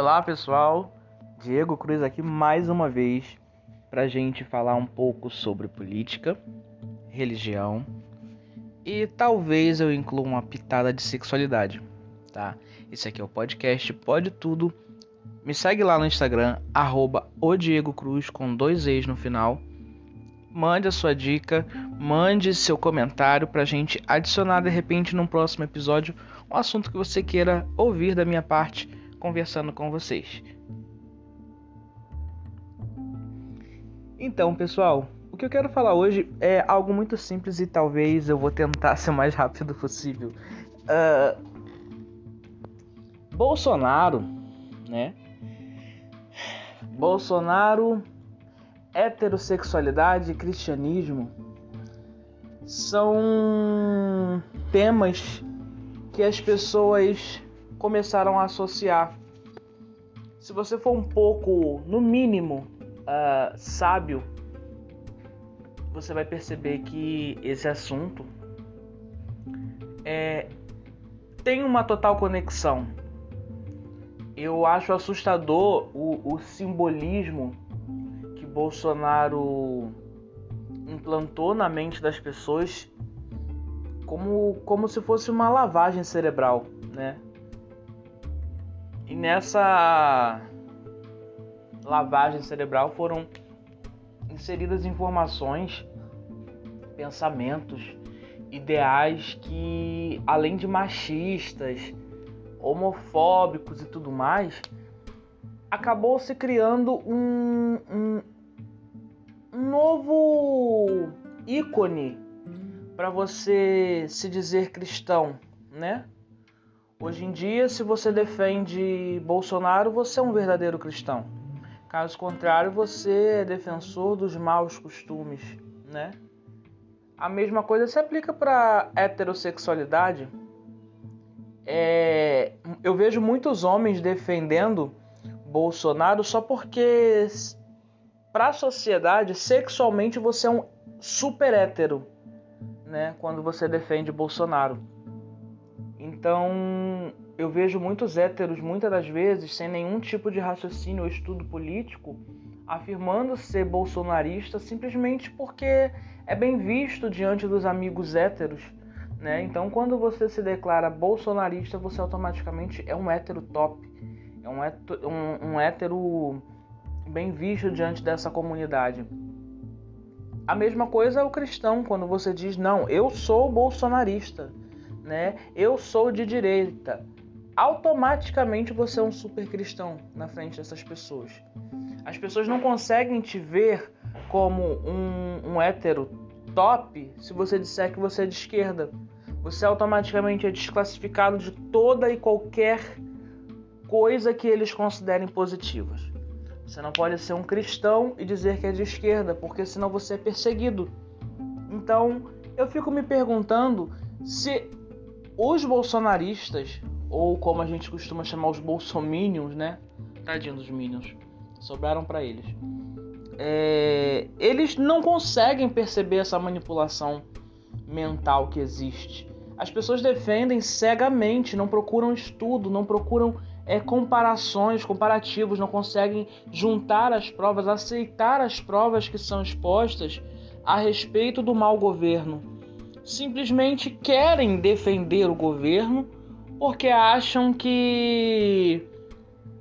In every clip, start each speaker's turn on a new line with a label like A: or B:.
A: Olá pessoal, Diego Cruz aqui mais uma vez para gente falar um pouco sobre política, religião e talvez eu inclua uma pitada de sexualidade, tá? Esse aqui é o podcast Pode Tudo. Me segue lá no Instagram, arroba o Diego Cruz com dois e's no final. Mande a sua dica, mande seu comentário pra gente adicionar de repente num próximo episódio um assunto que você queira ouvir da minha parte conversando com vocês. Então, pessoal, o que eu quero falar hoje é algo muito simples e talvez eu vou tentar ser o mais rápido possível. Uh, Bolsonaro, né? Bolsonaro, heterossexualidade e cristianismo são temas que as pessoas começaram a associar. Se você for um pouco, no mínimo, uh, sábio, você vai perceber que esse assunto é, tem uma total conexão. Eu acho assustador o, o simbolismo que Bolsonaro implantou na mente das pessoas como, como se fosse uma lavagem cerebral, né? E nessa lavagem cerebral foram inseridas informações, pensamentos, ideais que, além de machistas, homofóbicos e tudo mais, acabou se criando um, um, novo ícone para você se dizer cristão, né? Hoje em dia, se você defende Bolsonaro, você é um verdadeiro cristão. Caso contrário, você é defensor dos maus costumes, né? A mesma coisa se aplica para heterossexualidade. É, eu vejo muitos homens defendendo Bolsonaro só porque para a sociedade sexualmente você é um super hétero, né? Quando você defende Bolsonaro. Então, eu vejo muitos héteros, muitas das vezes, sem nenhum tipo de raciocínio ou estudo político, afirmando ser bolsonarista simplesmente porque é bem visto diante dos amigos héteros. Né? Então, quando você se declara bolsonarista, você automaticamente é um hétero top, é um hétero, um, um hétero bem visto diante dessa comunidade. A mesma coisa é o cristão, quando você diz, não, eu sou bolsonarista né? Eu sou de direita. Automaticamente você é um super cristão na frente dessas pessoas. As pessoas não conseguem te ver como um, um hétero top se você disser que você é de esquerda. Você automaticamente é desclassificado de toda e qualquer coisa que eles considerem positivas. Você não pode ser um cristão e dizer que é de esquerda, porque senão você é perseguido. Então, eu fico me perguntando se os bolsonaristas, ou como a gente costuma chamar os bolsominions, né? Tadinho dos minions, sobraram para eles. É, eles não conseguem perceber essa manipulação mental que existe. As pessoas defendem cegamente, não procuram estudo, não procuram é, comparações, comparativos, não conseguem juntar as provas, aceitar as provas que são expostas a respeito do mau governo simplesmente querem defender o governo porque acham que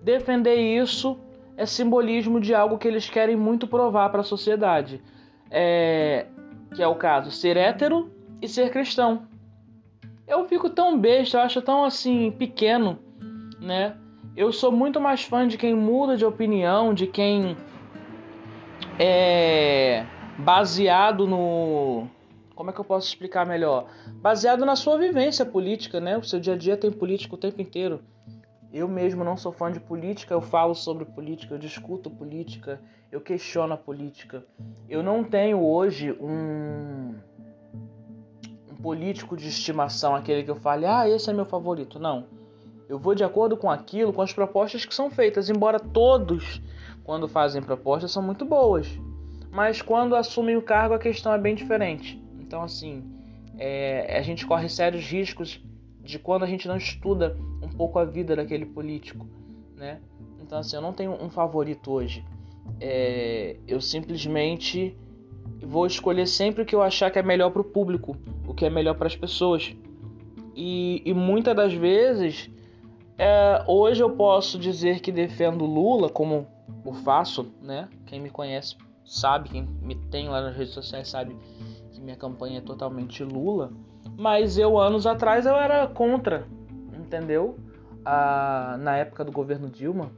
A: defender isso é simbolismo de algo que eles querem muito provar para a sociedade. É, que é o caso, ser hétero e ser cristão. Eu fico tão besta, eu acho tão assim pequeno, né? Eu sou muito mais fã de quem muda de opinião, de quem é baseado no como é que eu posso explicar melhor? Baseado na sua vivência política, né? O seu dia a dia tem política o tempo inteiro. Eu mesmo não sou fã de política, eu falo sobre política, eu discuto política, eu questiono a política. Eu não tenho hoje um, um político de estimação, aquele que eu fale, ah, esse é meu favorito. Não. Eu vou de acordo com aquilo, com as propostas que são feitas, embora todos, quando fazem propostas, são muito boas. Mas quando assumem o cargo, a questão é bem diferente. Então, assim, é, a gente corre sérios riscos de quando a gente não estuda um pouco a vida daquele político, né? Então, assim, eu não tenho um favorito hoje. É, eu simplesmente vou escolher sempre o que eu achar que é melhor para o público, o que é melhor para as pessoas. E, e, muitas das vezes, é, hoje eu posso dizer que defendo Lula, como eu faço, né? Quem me conhece sabe, quem me tem lá nas redes sociais sabe minha campanha é totalmente Lula. Mas eu, anos atrás, eu era contra, entendeu? Ah, na época do governo Dilma.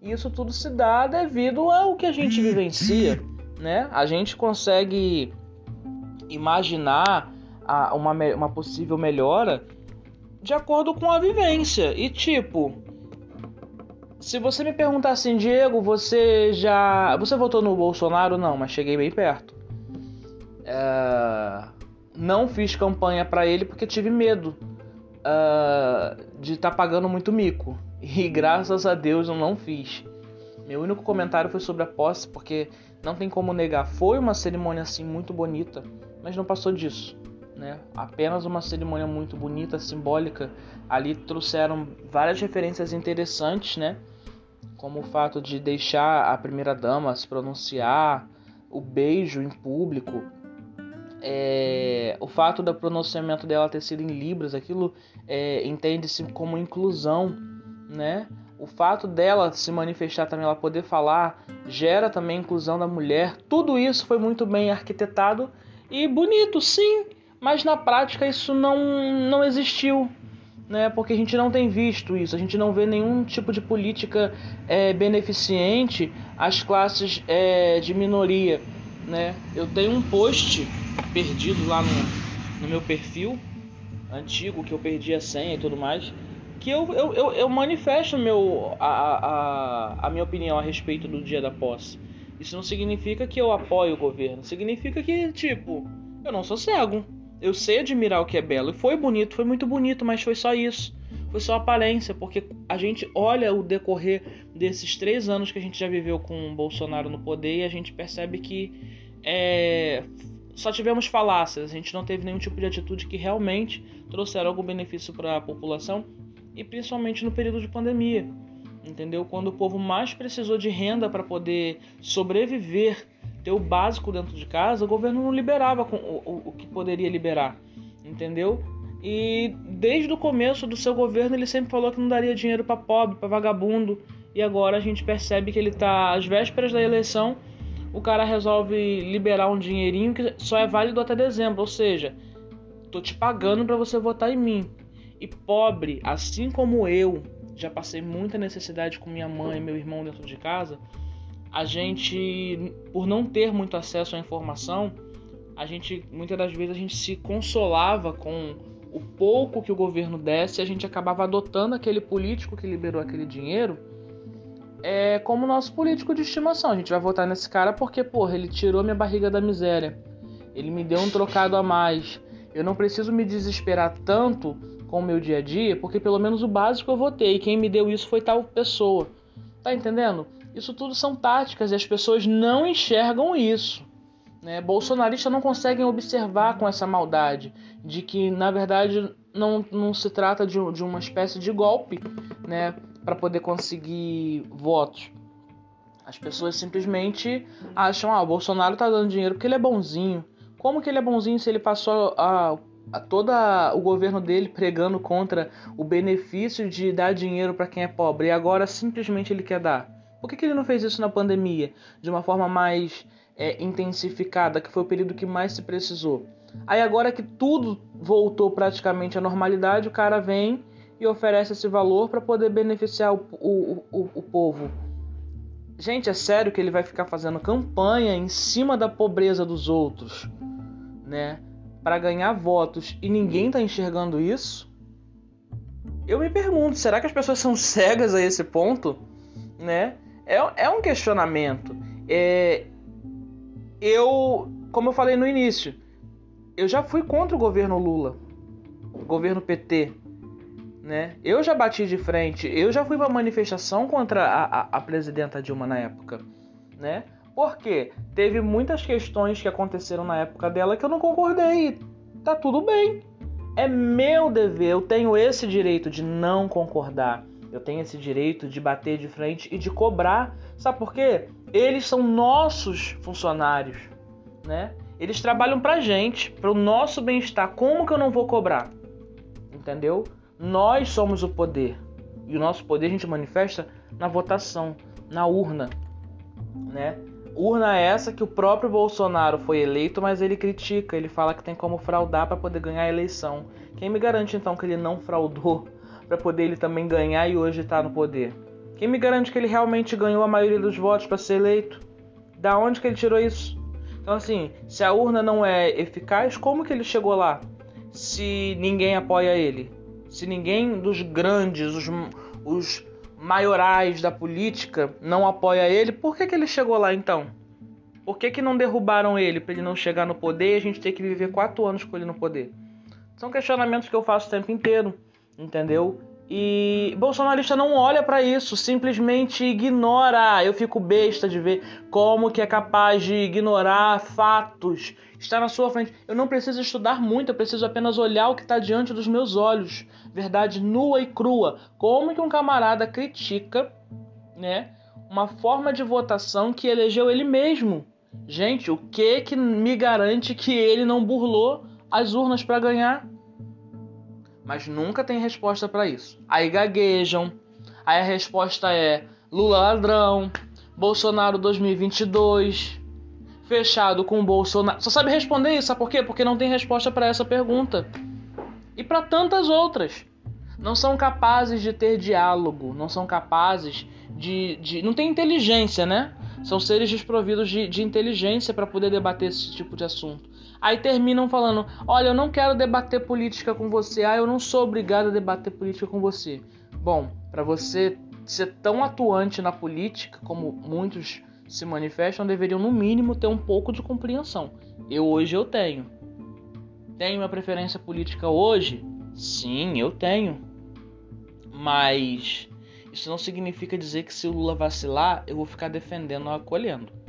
A: E isso tudo se dá devido ao que a gente vivencia, né? A gente consegue imaginar a, uma, uma possível melhora de acordo com a vivência. E tipo, se você me perguntar assim, Diego, você já. Você votou no Bolsonaro? Não, mas cheguei bem perto. É não fiz campanha para ele porque tive medo uh, de estar tá pagando muito mico. E graças a Deus eu não fiz. Meu único comentário foi sobre a posse, porque não tem como negar, foi uma cerimônia assim muito bonita, mas não passou disso. Né? Apenas uma cerimônia muito bonita, simbólica. Ali trouxeram várias referências interessantes, né? Como o fato de deixar a primeira dama se pronunciar, o beijo em público, é, o fato do pronunciamento dela ter sido em libras, aquilo é, entende-se como inclusão, né? O fato dela se manifestar também, ela poder falar, gera também inclusão da mulher. Tudo isso foi muito bem arquitetado e bonito, sim, mas na prática isso não, não existiu, né? Porque a gente não tem visto isso, a gente não vê nenhum tipo de política é, beneficente às classes é, de minoria, né? Eu tenho um post perdido lá no, no meu perfil antigo, que eu perdi a senha e tudo mais, que eu, eu, eu, eu manifesto meu, a, a, a minha opinião a respeito do dia da posse. Isso não significa que eu apoio o governo, significa que, tipo, eu não sou cego. Eu sei admirar o que é belo. E foi bonito, foi muito bonito, mas foi só isso. Foi só aparência, porque a gente olha o decorrer desses três anos que a gente já viveu com o Bolsonaro no poder e a gente percebe que é, só tivemos falácias, a gente não teve nenhum tipo de atitude que realmente trouxeram algum benefício para a população e principalmente no período de pandemia, entendeu? Quando o povo mais precisou de renda para poder sobreviver, ter o básico dentro de casa, o governo não liberava o, o, o que poderia liberar, entendeu? E desde o começo do seu governo ele sempre falou que não daria dinheiro para pobre, para vagabundo, e agora a gente percebe que ele está às vésperas da eleição o cara resolve liberar um dinheirinho que só é válido até dezembro, ou seja, tô te pagando para você votar em mim. E pobre, assim como eu, já passei muita necessidade com minha mãe e meu irmão dentro de casa, a gente, por não ter muito acesso à informação, a gente muitas das vezes a gente se consolava com o pouco que o governo desse, a gente acabava adotando aquele político que liberou aquele dinheiro é como nosso político de estimação. A gente vai votar nesse cara porque, porra, ele tirou minha barriga da miséria. Ele me deu um trocado a mais. Eu não preciso me desesperar tanto com o meu dia a dia, porque pelo menos o básico eu votei. Quem me deu isso foi tal pessoa. Tá entendendo? Isso tudo são táticas e as pessoas não enxergam isso. Né? Bolsonaristas não conseguem observar com essa maldade de que, na verdade, não, não se trata de, de uma espécie de golpe, né? Para poder conseguir votos. As pessoas simplesmente acham, ah, o Bolsonaro tá dando dinheiro porque ele é bonzinho. Como que ele é bonzinho se ele passou a, a toda o governo dele pregando contra o benefício de dar dinheiro para quem é pobre e agora simplesmente ele quer dar? Por que, que ele não fez isso na pandemia de uma forma mais é, intensificada, que foi o período que mais se precisou? Aí agora que tudo voltou praticamente à normalidade, o cara vem e oferece esse valor para poder beneficiar o, o, o, o povo. Gente, é sério que ele vai ficar fazendo campanha em cima da pobreza dos outros, né? Para ganhar votos e ninguém tá enxergando isso? Eu me pergunto, será que as pessoas são cegas a esse ponto? Né? É, é um questionamento. É, eu, como eu falei no início, eu já fui contra o governo Lula, governo PT, né? Eu já bati de frente, eu já fui para manifestação contra a, a, a, presidenta Dilma na época, né? Porque teve muitas questões que aconteceram na época dela que eu não concordei. Tá tudo bem. É meu dever, eu tenho esse direito de não concordar. Eu tenho esse direito de bater de frente e de cobrar. Sabe por quê? Eles são nossos funcionários, né? Eles trabalham pra gente, pro nosso bem-estar. Como que eu não vou cobrar? Entendeu? Nós somos o poder. E o nosso poder a gente manifesta na votação, na urna, né? Urna essa que o próprio Bolsonaro foi eleito, mas ele critica, ele fala que tem como fraudar para poder ganhar a eleição. Quem me garante então que ele não fraudou para poder ele também ganhar e hoje estar tá no poder? Quem me garante que ele realmente ganhou a maioria dos votos para ser eleito? Da onde que ele tirou isso? Então assim, se a urna não é eficaz, como que ele chegou lá? Se ninguém apoia ele, se ninguém dos grandes, os, os maiorais da política não apoia ele, por que, que ele chegou lá então? Por que, que não derrubaram ele para ele não chegar no poder e a gente ter que viver quatro anos com ele no poder? São questionamentos que eu faço o tempo inteiro, entendeu? E bolsonarista não olha para isso, simplesmente ignora. Eu fico besta de ver como que é capaz de ignorar fatos. Está na sua frente. Eu não preciso estudar muito, eu preciso apenas olhar o que está diante dos meus olhos. Verdade nua e crua. Como que um camarada critica, né, uma forma de votação que elegeu ele mesmo? Gente, o que que me garante que ele não burlou as urnas para ganhar? Mas nunca tem resposta para isso. Aí gaguejam, aí a resposta é Lula ladrão, Bolsonaro 2022, fechado com Bolsonaro. Só sabe responder isso, sabe por quê? Porque não tem resposta para essa pergunta. E para tantas outras. Não são capazes de ter diálogo, não são capazes de. de não tem inteligência, né? São seres desprovidos de, de inteligência para poder debater esse tipo de assunto. Aí terminam falando: Olha, eu não quero debater política com você. Ah, eu não sou obrigado a debater política com você. Bom, para você ser tão atuante na política como muitos se manifestam, deveriam no mínimo ter um pouco de compreensão. Eu hoje eu tenho. Tenho minha preferência política hoje? Sim, eu tenho. Mas isso não significa dizer que se o Lula vacilar, eu vou ficar defendendo ou acolhendo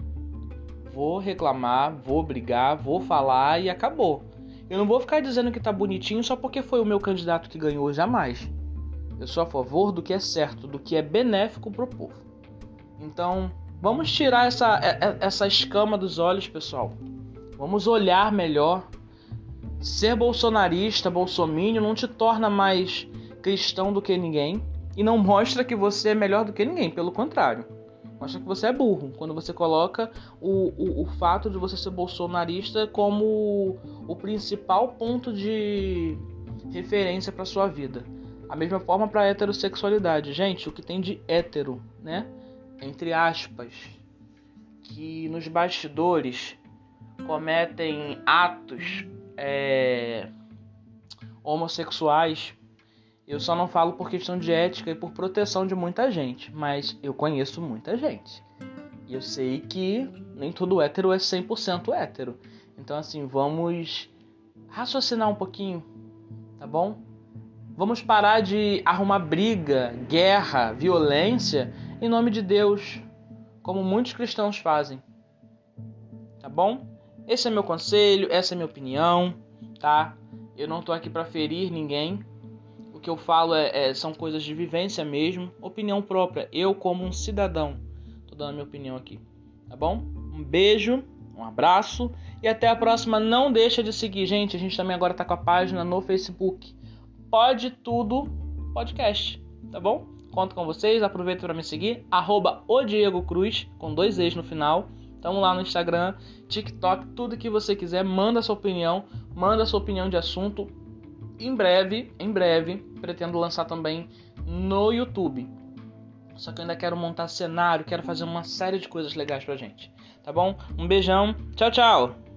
A: vou reclamar, vou brigar, vou falar e acabou. Eu não vou ficar dizendo que tá bonitinho só porque foi o meu candidato que ganhou, jamais. Eu sou a favor do que é certo, do que é benéfico pro povo. Então, vamos tirar essa, é, é, essa escama dos olhos, pessoal. Vamos olhar melhor. Ser bolsonarista, bolsomínio, não te torna mais cristão do que ninguém e não mostra que você é melhor do que ninguém, pelo contrário mostra que você é burro quando você coloca o, o, o fato de você ser bolsonarista como o principal ponto de referência para sua vida. A mesma forma para heterossexualidade. Gente, o que tem de hétero, né? Entre aspas, que nos bastidores cometem atos é, homossexuais eu só não falo por questão de ética e por proteção de muita gente, mas eu conheço muita gente. E eu sei que nem todo hétero é 100% hétero. Então, assim, vamos raciocinar um pouquinho, tá bom? Vamos parar de arrumar briga, guerra, violência em nome de Deus, como muitos cristãos fazem. Tá bom? Esse é meu conselho, essa é minha opinião, tá? Eu não tô aqui para ferir ninguém, que eu falo é, é, são coisas de vivência mesmo, opinião própria. Eu, como um cidadão, tô dando minha opinião aqui, tá bom? Um beijo, um abraço e até a próxima. Não deixa de seguir, gente. A gente também agora tá com a página no Facebook. Pode tudo podcast, tá bom? Conto com vocês, aproveita para me seguir, arroba o Diego Cruz, com dois e's no final. Tamo lá no Instagram, TikTok, tudo que você quiser, manda sua opinião, manda sua opinião de assunto, em breve, em breve, pretendo lançar também no YouTube. Só que eu ainda quero montar cenário, quero fazer uma série de coisas legais pra gente. Tá bom? Um beijão. Tchau, tchau.